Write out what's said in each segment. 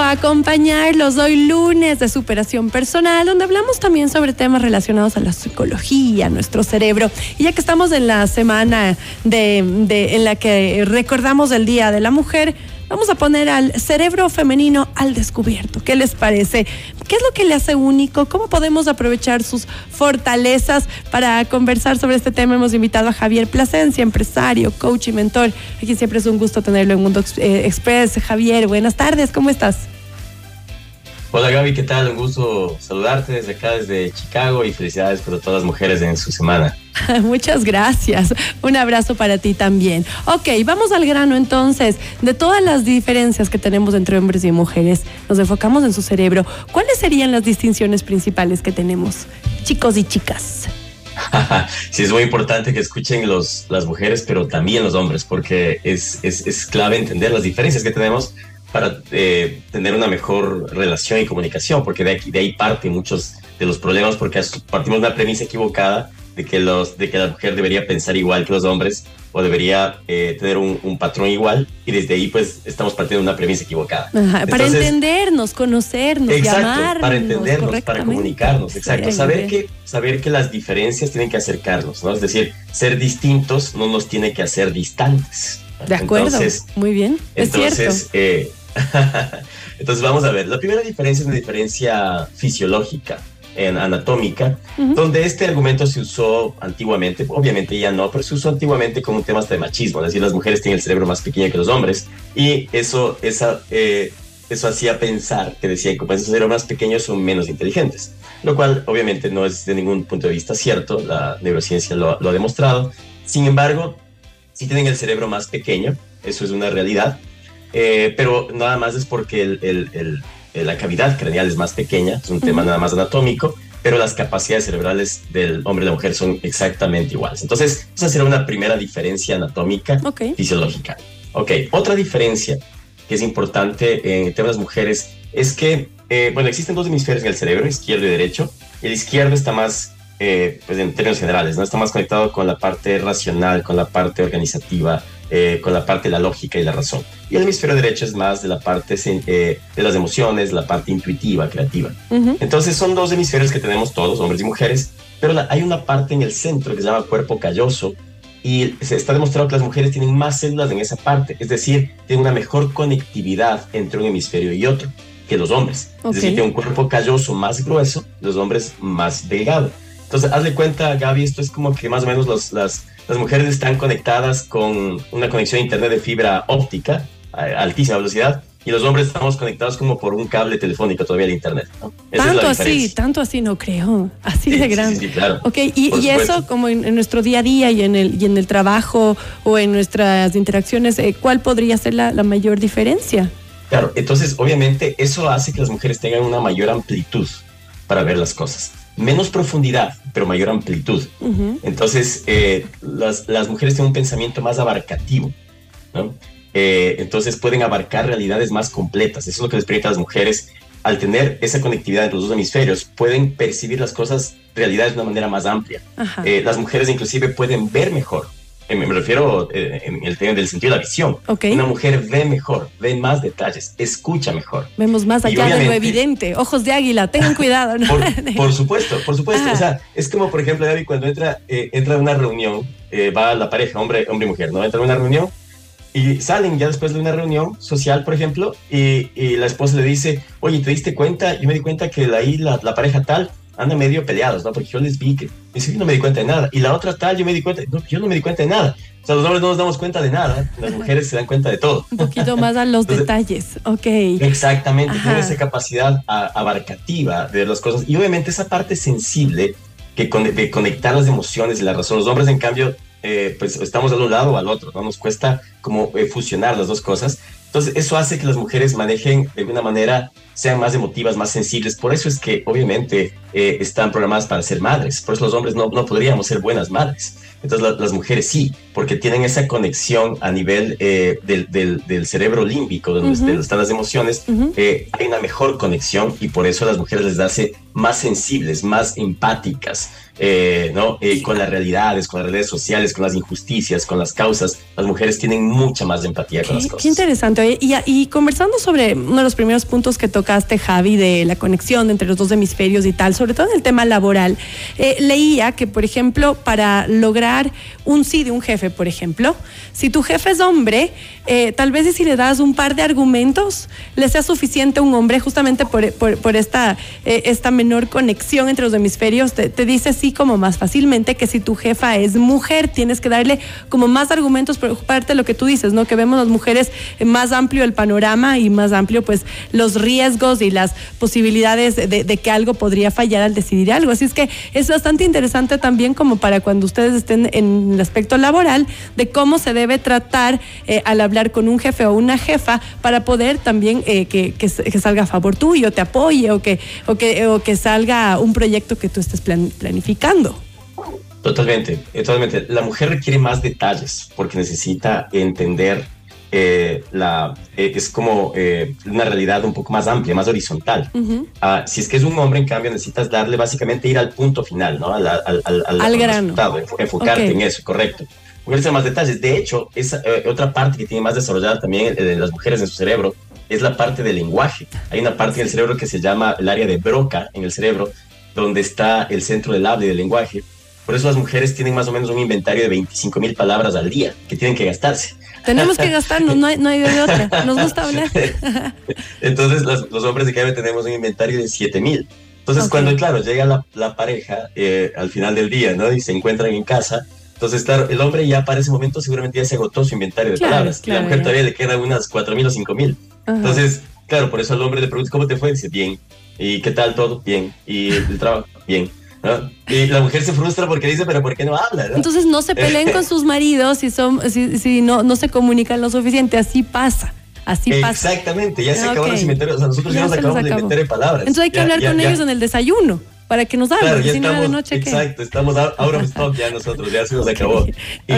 acompañarlos hoy lunes de superación personal, donde hablamos también sobre temas relacionados a la psicología, nuestro cerebro. Y ya que estamos en la semana de, en la que recordamos el Día de la Mujer, Vamos a poner al cerebro femenino al descubierto. ¿Qué les parece? ¿Qué es lo que le hace único? ¿Cómo podemos aprovechar sus fortalezas para conversar sobre este tema? Hemos invitado a Javier Plasencia, empresario, coach y mentor. Aquí siempre es un gusto tenerlo en Mundo eh, Express. Javier, buenas tardes, ¿cómo estás? Hola Gaby, ¿qué tal? Un gusto saludarte desde acá, desde Chicago y felicidades para todas las mujeres en su semana. Muchas gracias. Un abrazo para ti también. Ok, vamos al grano entonces. De todas las diferencias que tenemos entre hombres y mujeres, nos enfocamos en su cerebro. ¿Cuáles serían las distinciones principales que tenemos, chicos y chicas? sí, es muy importante que escuchen los, las mujeres, pero también los hombres, porque es, es, es clave entender las diferencias que tenemos para eh, tener una mejor relación y comunicación, porque de, aquí, de ahí parte muchos de los problemas, porque partimos de una premisa equivocada de que, los, de que la mujer debería pensar igual que los hombres o debería eh, tener un, patrón igual y desde ahí pues estamos partiendo de una premisa equivocada. para entendernos, conocernos, exacto, para entendernos, para comunicarnos, exacto, saber que, saber que las diferencias tienen que acercarnos, ¿no? Es decir, ser distintos no nos tiene que hacer distantes. De acuerdo, muy bien, es entonces, cierto. Eh, Entonces vamos a ver, la primera diferencia es una diferencia fisiológica, en anatómica, donde este argumento se usó antiguamente, obviamente ya no, pero se usó antiguamente como un tema de machismo, es decir, las mujeres tienen el cerebro más pequeño que los hombres, y eso, esa, eh, eso hacía pensar que decían que pues, esos cerebros más pequeños son menos inteligentes, lo cual obviamente no es de ningún punto de vista cierto, la neurociencia lo, lo ha demostrado, sin embargo, si tienen el cerebro más pequeño, eso es una realidad, eh, pero nada más es porque el, la cavidad craneal es más pequeña, es un tema nada más anatómico, pero las capacidades cerebrales del hombre y la mujer son exactamente iguales. Entonces, esa será una primera diferencia anatómica fisiológica. Ok, otra diferencia que es importante en temas mujeres es que, eh, bueno, existen dos hemisferios en el cerebro, izquierdo y derecho. El izquierdo está más, eh, pues en términos generales, ¿no? Está más conectado con la parte racional, con la parte organizativa, eh, con la parte de la lógica y la razón. Y el hemisferio derecho es más de la parte eh, de las emociones, la parte intuitiva, creativa. Entonces son dos hemisferios que tenemos todos, hombres y mujeres, pero hay una parte en el centro que se llama cuerpo calloso y se está demostrado que las mujeres tienen más células en esa parte, es decir, tienen una mejor conectividad entre un hemisferio y otro que los hombres. Es decir, tienen un cuerpo calloso más grueso, los hombres más delgado. Entonces, hazle cuenta, Gaby, esto es como que más o menos los, las, las mujeres están conectadas con una conexión a internet de fibra óptica a altísima velocidad y los hombres estamos conectados como por un cable telefónico todavía al internet. Tanto así, tanto así no creo, así de grande. Sí, claro. Ok, y, eso como en, nuestro día a día y en el, y en el trabajo o en nuestras interacciones, eh, ¿cuál podría ser la, la mayor diferencia? Claro, entonces obviamente eso hace que las mujeres tengan una mayor amplitud para ver las cosas menos profundidad, pero mayor amplitud. Entonces, eh, las, las, mujeres tienen un pensamiento más abarcativo, ¿no? Eh, entonces pueden abarcar realidades más completas. Eso es lo que les permite a las mujeres, al tener esa conectividad entre los dos hemisferios, pueden percibir las cosas, realidades de una manera más amplia. Eh, las mujeres inclusive pueden ver mejor me, refiero eh, en el tema del sentido de la visión. Una mujer ve mejor, ve más detalles, escucha mejor. Vemos más allá de lo evidente. Ojos de águila, tengan cuidado. Por, supuesto, por supuesto. O sea, es como, por ejemplo, David, cuando entra, eh, entra a una reunión, eh, va la pareja, hombre, hombre y mujer, ¿no? Entra a una reunión y salen ya después de una reunión social, por ejemplo, y, la esposa le dice, oye, ¿te diste cuenta? Yo me di cuenta que ahí la, la pareja tal andan medio peleados, ¿no? Porque yo les vi que, yo no me di cuenta de nada. Y la otra tal, yo me di cuenta, no, yo no me di cuenta de nada. O sea, los hombres no nos damos cuenta de nada, las mujeres se dan cuenta de todo. Un poquito más a los detalles, ok. Exactamente, tiene esa capacidad abarcativa de las cosas. Y obviamente esa parte sensible que de conectar las emociones y la razón. Los hombres, en cambio, eh, pues estamos de un lado o al otro, ¿no? Nos cuesta como eh, fusionar las dos cosas. Entonces, eso hace que las mujeres manejen de alguna manera, sean más emotivas, más sensibles. Por eso es que, obviamente, eh, están programadas para ser madres. Por eso los hombres no, no podríamos ser buenas madres. Entonces, las mujeres sí, porque tienen esa conexión a nivel eh, del, del, cerebro límbico, donde, están las emociones. Eh, hay una mejor conexión y por eso a las mujeres les hace más sensibles, más empáticas, eh, ¿no? Eh, con las realidades, con las redes sociales, con las injusticias, con las causas. Las mujeres tienen mucha más empatía con las cosas. Qué interesante. Y, y, conversando sobre uno de los primeros puntos que tocaste, Javi, de la conexión entre los dos hemisferios y tal, sobre todo en el tema laboral, eh, leía que, por ejemplo, para lograr un sí de un jefe, por ejemplo, si tu jefe es hombre, tal vez si le das un par de argumentos, le sea suficiente un hombre justamente por, por, esta, esta menor conexión entre los hemisferios, te, te dice así como más fácilmente que si tu jefa es mujer, tienes que darle como más argumentos, preocuparte de lo que tú dices, ¿no? Que vemos las mujeres más amplio el panorama y más amplio pues los riesgos y las posibilidades de, que algo podría fallar al decidir algo. Así es que es bastante interesante también como para cuando ustedes estén en el aspecto laboral de cómo se debe tratar eh, al hablar con un jefe o una jefa para poder también eh, que, que, salga a favor tuyo, te apoye o que, o que, o que salga un proyecto que tú estés planificando Totalmente, totalmente. La mujer requiere más detalles porque necesita entender eh, la, eh, es como eh, una realidad un poco más amplia, más horizontal. Ah, si es que es un hombre, en cambio, necesitas darle básicamente ir al punto final, ¿no? Al, al, al, grano. enfocarte en eso, correcto. Mujeres más detalles. De hecho, esa otra parte que tiene más desarrollada también de las mujeres en su cerebro es la parte del lenguaje. Hay una parte en el cerebro que se llama el área de Broca en el cerebro, donde está el centro del habla y del lenguaje. Por eso las mujeres tienen más o menos un inventario de 25 mil palabras al día que tienen que gastarse. Tenemos que gastarnos, no hay, no hay de otra. Nos gusta hablar. Entonces, los, hombres de cada tenemos un inventario de 7 mil. Entonces, cuando, claro, llega la, la pareja eh, al final del día, ¿no? Y se encuentran en casa. Entonces, claro, el hombre ya para ese momento seguramente ya se agotó su inventario de palabras. la mujer todavía le quedan unas 4 mil o 5 mil. Entonces, claro, por eso al hombre le pregunta, ¿cómo te fue? Dice, bien. ¿Y qué tal todo? Bien. ¿Y el trabajo? Bien. Y la mujer se frustra porque dice, pero ¿por qué no habla? Entonces no se peleen con sus maridos si, son, si, si no, no se comunican lo suficiente. Así pasa. Así pasa. Exactamente, ya se acabó el inventarios. O sea, nosotros ya, nos acabamos de inventar de palabras. Entonces hay que hablar con ellos en el desayuno para que nos hablen. Claro, ya de noche, exacto, estamos ahora of stock ya nosotros, ya se nos acabó. Y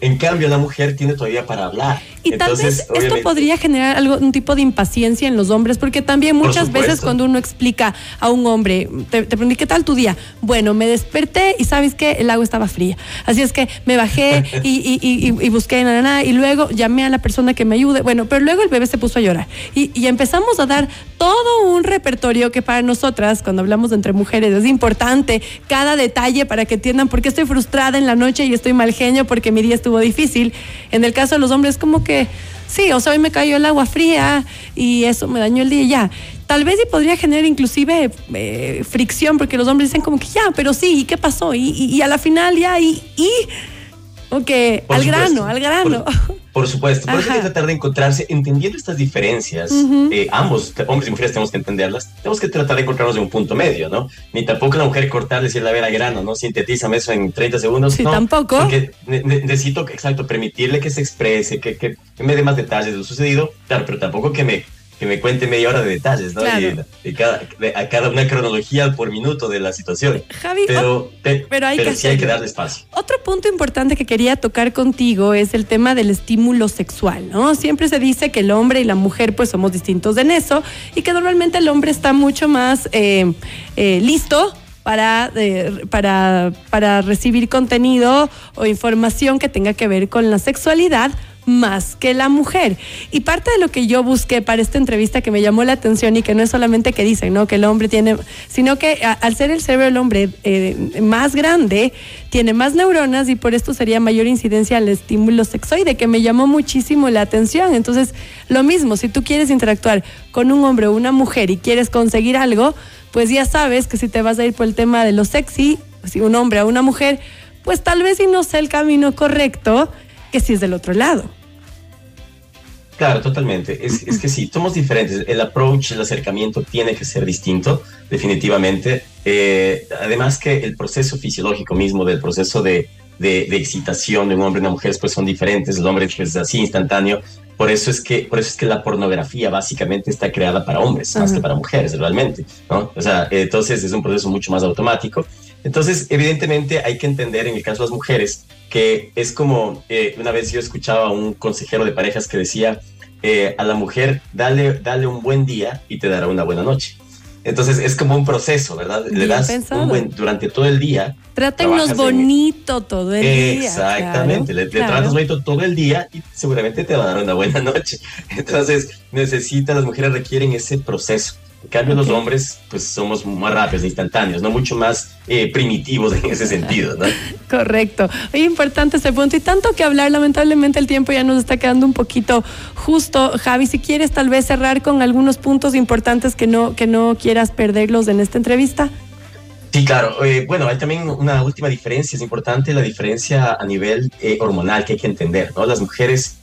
en cambio la mujer tiene todavía para hablar. Y Entonces, tal vez esto podría generar algún tipo de impaciencia en los hombres, porque también muchas veces cuando uno explica a un hombre, te, te pregunté, ¿qué tal tu día? Bueno, me desperté y sabes que el agua estaba fría. Así es que me bajé y, y, y, busqué nada, nada, y luego llamé a la persona que me ayude. Bueno, pero luego el bebé se puso a llorar. Y, y empezamos a dar todo un repertorio que para nosotras, cuando hablamos entre mujeres, es importante cada detalle para que entiendan por qué estoy frustrada en la noche y estoy mal genio porque mi día estuvo difícil. En el caso de los hombres, como que sí, o sea, hoy me cayó el agua fría y eso me dañó el día ya. Tal vez y podría generar inclusive eh, fricción porque los hombres dicen como que ya, pero sí, ¿y qué pasó? Y, a la final ya, y, y Ok, al grano, al grano. Por, supuesto, por eso hay que tratar de encontrarse, entendiendo estas diferencias, eh, ambos, hombres y mujeres, tenemos que entenderlas, tenemos que tratar de encontrarnos en un punto medio, ¿no? Ni tampoco la mujer cortarle y la ver grano, ¿no? Sintetízame eso en 30 segundos. Sí, no, tampoco. Porque necesito, exacto, permitirle que se exprese, que, que me dé más detalles de lo sucedido, claro, pero tampoco que me que me cuente media hora de detalles, ¿no? Y, cada, a cada una cronología por minuto de la situación. Javi, pero, pero, hay que sí hay que darle espacio. Otro punto importante que quería tocar contigo es el tema del estímulo sexual, ¿no? Siempre se dice que el hombre y la mujer pues somos distintos en eso y que normalmente el hombre está mucho más eh, eh, listo para, eh, para, para recibir contenido o información que tenga que ver con la sexualidad más que la mujer. Y parte de lo que yo busqué para esta entrevista que me llamó la atención y que no es solamente que dicen, ¿no? Que el hombre tiene, sino que al ser el cerebro del hombre eh, más grande, tiene más neuronas y por esto sería mayor incidencia al estímulo sexoide, que me llamó muchísimo la atención. Entonces, lo mismo, si tú quieres interactuar con un hombre o una mujer y quieres conseguir algo, pues ya sabes que si te vas a ir por el tema de lo sexy, si un hombre o una mujer, pues tal vez si no sea el camino correcto, que si es del otro lado. Claro, totalmente. Es, que sí, somos diferentes. El approach, el acercamiento tiene que ser distinto, definitivamente. Eh, además que el proceso fisiológico mismo del proceso de, de, excitación de un hombre y una mujer pues son diferentes. El hombre es así instantáneo. Por eso es que, por eso es que la pornografía básicamente está creada para hombres, más que para mujeres, realmente. ¿no? O sea, entonces es un proceso mucho más automático. Entonces, evidentemente hay que entender en el caso de las mujeres que es como, eh, una vez yo escuchaba a un consejero de parejas que decía, eh, a la mujer, dale, dale un buen día y te dará una buena noche. Entonces es como un proceso, ¿verdad? Le das un buen, durante todo el día. Trátennos bonito todo el día. Exactamente, le, tratas bonito todo el día y seguramente te va a dar una buena noche. Entonces necesitas, las mujeres requieren ese proceso. En cambio, los hombres, pues somos más rápidos, instantáneos, no mucho más eh, primitivos en ese sentido, ¿no? Correcto. Es importante ese punto. Y tanto que hablar, lamentablemente el tiempo ya nos está quedando un poquito justo. Javi, si quieres tal vez cerrar con algunos puntos importantes que no, que no quieras perderlos en esta entrevista. Sí, claro. Eh, bueno, hay también una última diferencia, es importante la diferencia a nivel eh, hormonal que hay que entender, ¿no? Las mujeres,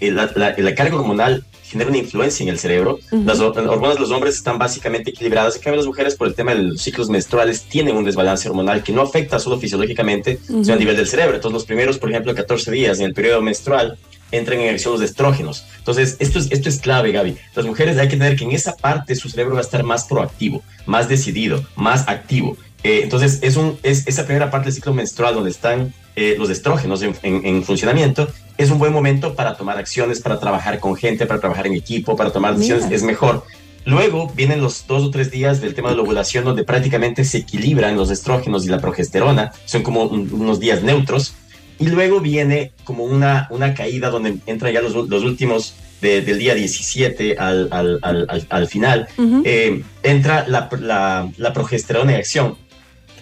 la, la carga hormonal genera una influencia en el cerebro. Las hormonas de los hombres están básicamente equilibradas, en cambio las mujeres por el tema de los ciclos menstruales tienen un desbalance hormonal que no afecta solo fisiológicamente, sino a nivel del cerebro. Entonces los primeros, por ejemplo, 14 días en el periodo menstrual, entran en acción los estrógenos. Entonces, esto es, esto es clave, Gaby. Las mujeres hay que tener que en esa parte su cerebro va a estar más proactivo, más decidido, más activo. Eh, entonces, es, un, es esa primera parte del ciclo menstrual donde están eh, los estrógenos en, en, funcionamiento es un buen momento para tomar acciones, para trabajar con gente, para trabajar en equipo, para tomar decisiones, es mejor. Luego vienen los dos o tres días del tema de la ovulación donde prácticamente se equilibran los estrógenos y la progesterona, son como unos días neutros. Y luego viene como una, una caída donde entran ya los, los últimos del día 17 al, al, al, al final, eh, entra la, la, la progesterona en acción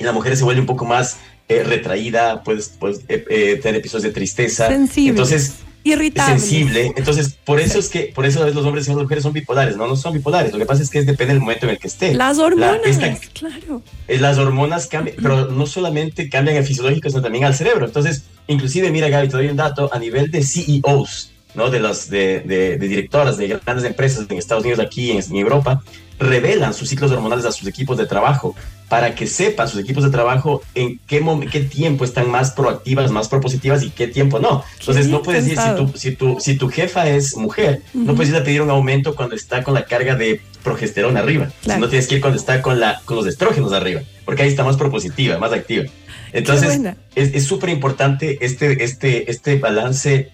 y la mujer se vuelve un poco más eh, retraída, puedes, eh, eh, tener episodios de tristeza. Sensible. Entonces, Irritable. Sensible. Entonces, por eso es que, por eso a veces los hombres y las mujeres son bipolares. No, no son bipolares. Lo que pasa es que depende del momento en el que esté. Las hormonas, claro. Las hormonas cambian, pero no solamente cambian el fisiológico, sino también al cerebro. Entonces, inclusive, mira, Gaby, te doy un dato a nivel de CEOs, ¿no? De las de, de, directoras de grandes empresas en Estados Unidos, aquí en, en Europa, revelan sus ciclos hormonales a sus equipos de trabajo para que sepan sus equipos de trabajo en qué, qué tiempo están más proactivas, más propositivas y qué tiempo no. Entonces no puedes decir, si tu, si, tu, si tu jefa es mujer, no puedes ir a pedir un aumento cuando está con la carga de progesterona arriba. no tienes que ir cuando está con, la, con los estrógenos arriba, porque ahí está más propositiva, más activa. Entonces es súper importante este, este, este balance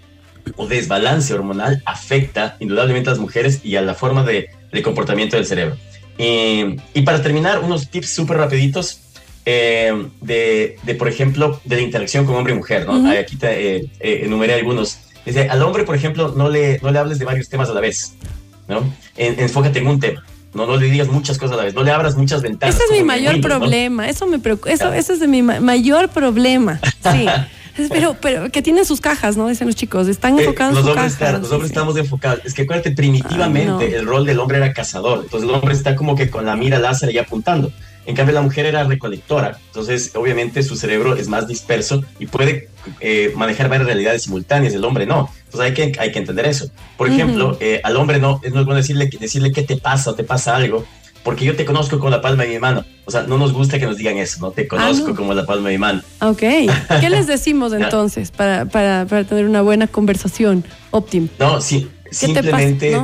o desbalance hormonal afecta indudablemente a las mujeres y a la forma de el comportamiento del cerebro. y para terminar, unos tips súper rapiditos eh, de, de, por ejemplo, de la interacción con hombre y mujer, ¿no? Aquí te eh, eh, enumeré algunos. Dice, al hombre, por ejemplo, no le, no le hables de varios temas a la vez, ¿no? enfócate en un tema. No, no le digas muchas cosas a la vez, no le abras muchas ventanas. Ese es mi mayor problema, eso me preocupa, eso, eso es de mi mayor problema, sí. Pero, pero que tienen sus cajas, ¿no? Dicen los chicos, están eh, enfocados en sus cajas. Claro, los hombres estamos enfocados. Es que acuérdate, primitivamente el rol del hombre era cazador. Entonces el hombre está como que con la mira láser y apuntando. En cambio, la mujer era recolectora. Entonces, obviamente, su cerebro es más disperso y puede eh, manejar varias realidades simultáneas. El hombre no. Entonces, hay que, hay que entender eso. Por ejemplo, eh, al hombre no, no es bueno decirle, decirle qué te pasa o te pasa algo, porque yo te conozco con la palma de mi mano. O sea, no nos gusta que nos digan eso, ¿no? Te ah, conozco como la palma de mi mano. Ok. ¿Qué les decimos entonces para, para, para tener una buena conversación óptima? No, sí, simplemente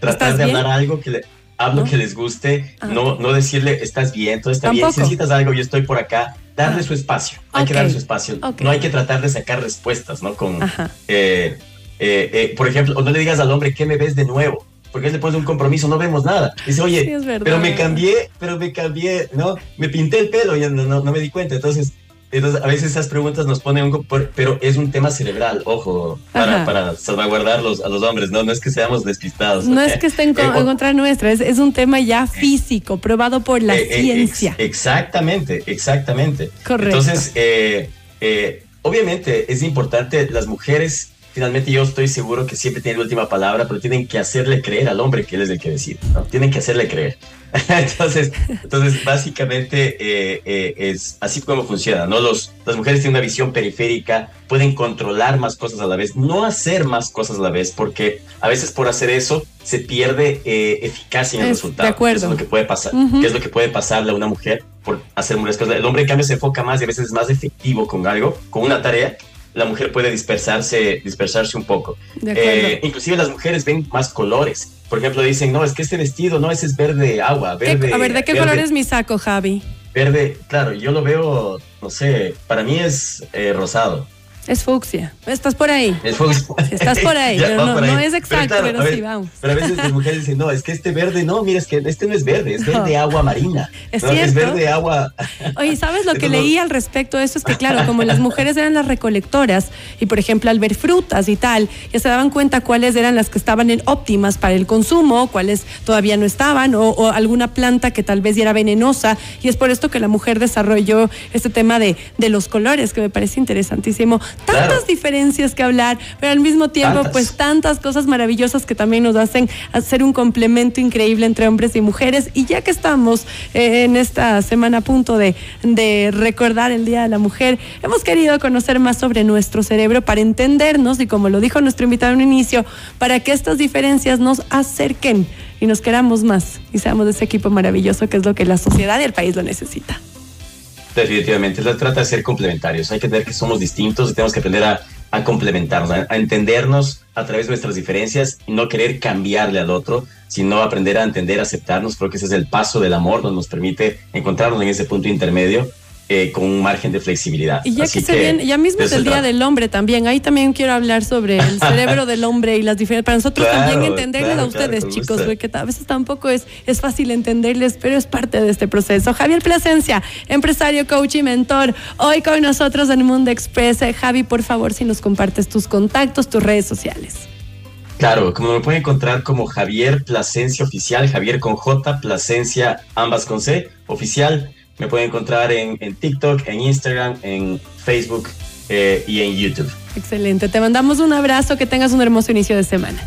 tratar de hablar algo que le, hablo que les guste, ah, no, no decirle estás bien, todo está bien, si necesitas algo, yo estoy por acá, darle ah. su espacio, hay que darle su espacio, no hay que tratar de sacar respuestas, ¿no? Con, eh, eh, eh, por ejemplo, no le digas al hombre, ¿qué me ves de nuevo? Porque después de un compromiso no vemos nada. Dice, oye, pero me cambié, pero me cambié, ¿no? Me pinté el pelo y no, no, me di cuenta. Entonces, entonces, a veces esas preguntas nos ponen un pero es un tema cerebral, ojo, para, para salvaguardarlos a los hombres, ¿no? No es que seamos despistados. No es que estén en, eh, contra nuestra, es, es, un tema ya físico, probado por la eh, eh, ciencia. exactamente, exactamente. Correcto. Entonces, obviamente es importante, las mujeres finalmente yo estoy seguro que siempre tiene la última palabra, pero tienen que hacerle creer al hombre que él es el que decide, ¿no? Tienen que hacerle creer. entonces, entonces, básicamente eh, eh, es así como funciona, ¿no? Los, las mujeres tienen una visión periférica, pueden controlar más cosas a la vez, no hacer más cosas a la vez, porque a veces por hacer eso se pierde eh, eficacia en el resultado. De acuerdo. es lo que puede pasar. ¿Qué es lo que puede pasarle a una mujer por hacer muchas cosas? El hombre en cambio se enfoca más y a veces es más efectivo con algo, con una tarea, la mujer puede dispersarse, dispersarse un poco. Eh, inclusive las mujeres ven más colores. Por ejemplo, dicen, no, es que este vestido, no, ese es verde agua, verde. a ver, ¿de qué color es mi saco, Javi? Verde, claro, yo lo veo, no sé, para mí es eh, rosado. Es fucsia. Estás por ahí. Es fucsia. Estás por ahí, pero no, es exacto, pero, sí, vamos. Pero a veces las mujeres dicen, no, es que este verde, no, mira, es que este no es verde, es verde agua marina. Es, no, es verde agua. Oye, ¿sabes lo que leí al respecto de eso? Es que, claro, como las mujeres eran las recolectoras y, por ejemplo, al ver frutas y tal, ya se daban cuenta cuáles eran las que estaban en óptimas para el consumo, cuáles todavía no estaban, o, o alguna planta que tal vez ya era venenosa. Y es por esto que la mujer desarrolló este tema de, de los colores, que me parece interesantísimo tantas diferencias que hablar, pero al mismo tiempo, pues tantas cosas maravillosas que también nos hacen hacer un complemento increíble entre hombres y mujeres. Y ya que estamos eh, en esta semana a punto de, de recordar el Día de la Mujer, hemos querido conocer más sobre nuestro cerebro para entendernos y como lo dijo nuestro invitado en un inicio, para que estas diferencias nos acerquen y nos queramos más y seamos de ese equipo maravilloso que es lo que la sociedad y el país lo necesita. Definitivamente, se trata de ser complementarios. Hay que entender que somos distintos y tenemos que aprender a, a complementarnos, a, entendernos a través de nuestras diferencias y no querer cambiarle al otro, sino aprender a entender, aceptarnos. Creo que ese es el paso del amor, donde nos permite encontrarnos en ese punto intermedio eh, con un margen de flexibilidad. Y ya que se viene, ya mismo es el Día del Hombre también, ahí también quiero hablar sobre el cerebro del hombre y las diferencias, para nosotros también entenderles a ustedes, chicos, porque a veces tampoco es, es fácil entenderles, pero es parte de este proceso. Javier Plasencia, empresario, coach y mentor, hoy con nosotros en Mundo Express. Javi, por favor, si nos compartes tus contactos, tus redes sociales. Claro, como me pueden encontrar como Javier Plasencia Oficial, Javier con J, Plasencia, ambas con C, oficial. Me pueden encontrar en, en TikTok, en Instagram, en Facebook eh, y en YouTube. Excelente. Te mandamos un abrazo. Que tengas un hermoso inicio de semana.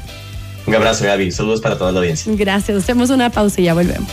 Un abrazo, Gaby. Saludos para toda la audiencia. Gracias. Hacemos una pausa y ya volvemos.